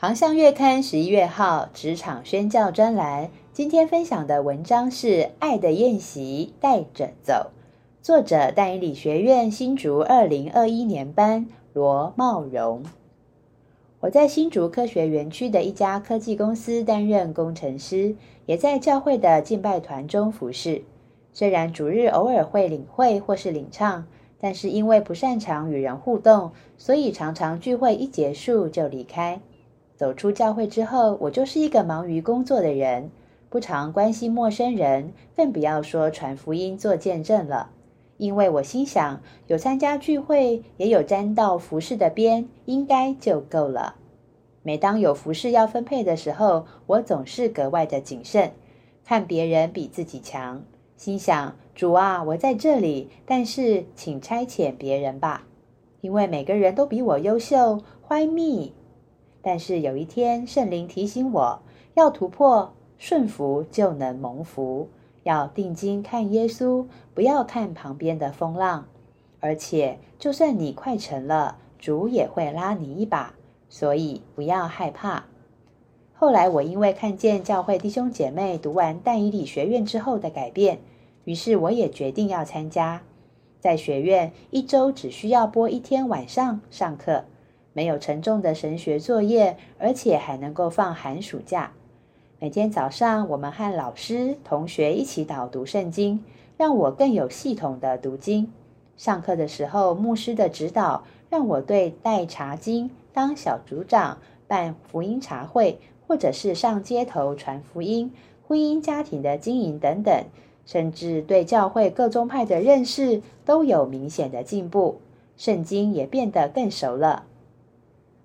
航向月刊十一月号职场宣教专栏，今天分享的文章是《爱的宴席带着走》，作者淡以理学院新竹二零二一年班罗茂荣。我在新竹科学园区的一家科技公司担任工程师，也在教会的敬拜团中服侍。虽然主日偶尔会领会或是领唱，但是因为不擅长与人互动，所以常常聚会一结束就离开。走出教会之后，我就是一个忙于工作的人，不常关心陌生人，更不要说传福音、做见证了。因为我心想，有参加聚会，也有沾到服饰的边，应该就够了。每当有服饰要分配的时候，我总是格外的谨慎，看别人比自己强，心想：主啊，我在这里，但是请差遣别人吧，因为每个人都比我优秀。Why me？但是有一天，圣灵提醒我要突破，顺服就能蒙福。要定睛看耶稣，不要看旁边的风浪。而且，就算你快成了，主也会拉你一把，所以不要害怕。后来，我因为看见教会弟兄姐妹读完但以理学院之后的改变，于是我也决定要参加。在学院，一周只需要播一天晚上上课。没有沉重的神学作业，而且还能够放寒暑假。每天早上，我们和老师、同学一起导读圣经，让我更有系统的读经。上课的时候，牧师的指导让我对带查经、当小组长、办福音茶会，或者是上街头传福音、婚姻家庭的经营等等，甚至对教会各宗派的认识都有明显的进步，圣经也变得更熟了。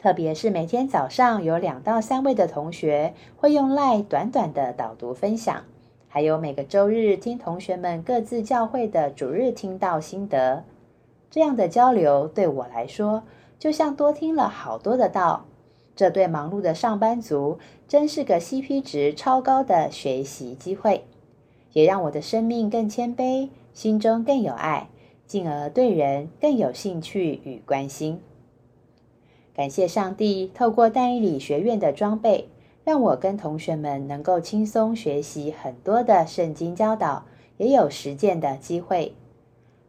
特别是每天早上有两到三位的同学会用赖短短的导读分享，还有每个周日听同学们各自教会的主日听到心得，这样的交流对我来说就像多听了好多的道。这对忙碌的上班族真是个 CP 值超高的学习机会，也让我的生命更谦卑，心中更有爱，进而对人更有兴趣与关心。感谢上帝，透过但以理学院的装备，让我跟同学们能够轻松学习很多的圣经教导，也有实践的机会。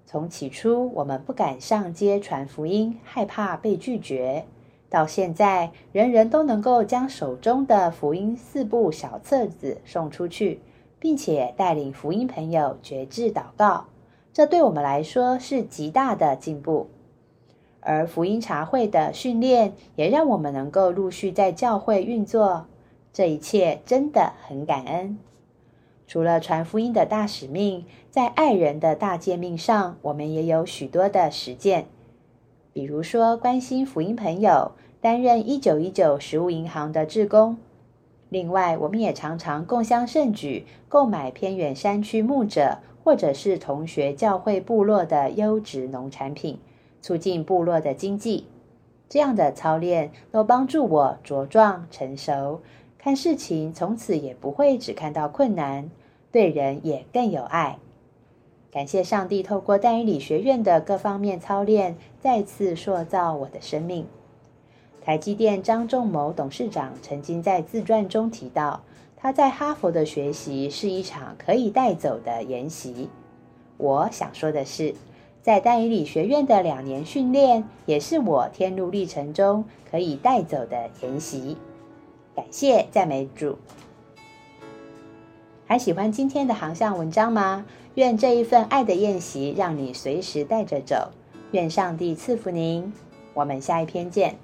从起初我们不敢上街传福音，害怕被拒绝，到现在人人都能够将手中的福音四部小册子送出去，并且带领福音朋友觉志祷告，这对我们来说是极大的进步。而福音茶会的训练也让我们能够陆续在教会运作，这一切真的很感恩。除了传福音的大使命，在爱人的大诫命上，我们也有许多的实践，比如说关心福音朋友，担任一九一九食物银行的志工。另外，我们也常常共襄盛举，购买偏远山区牧者或者是同学教会部落的优质农产品。促进部落的经济，这样的操练都帮助我茁壮成熟，看事情从此也不会只看到困难，对人也更有爱。感谢上帝透过淡以理学院的各方面操练，再次塑造我的生命。台积电张仲谋董事长曾经在自传中提到，他在哈佛的学习是一场可以带走的研习。我想说的是。在丹以理学院的两年训练，也是我天路历程中可以带走的研习。感谢赞美主。还喜欢今天的航向文章吗？愿这一份爱的宴席让你随时带着走。愿上帝赐福您。我们下一篇见。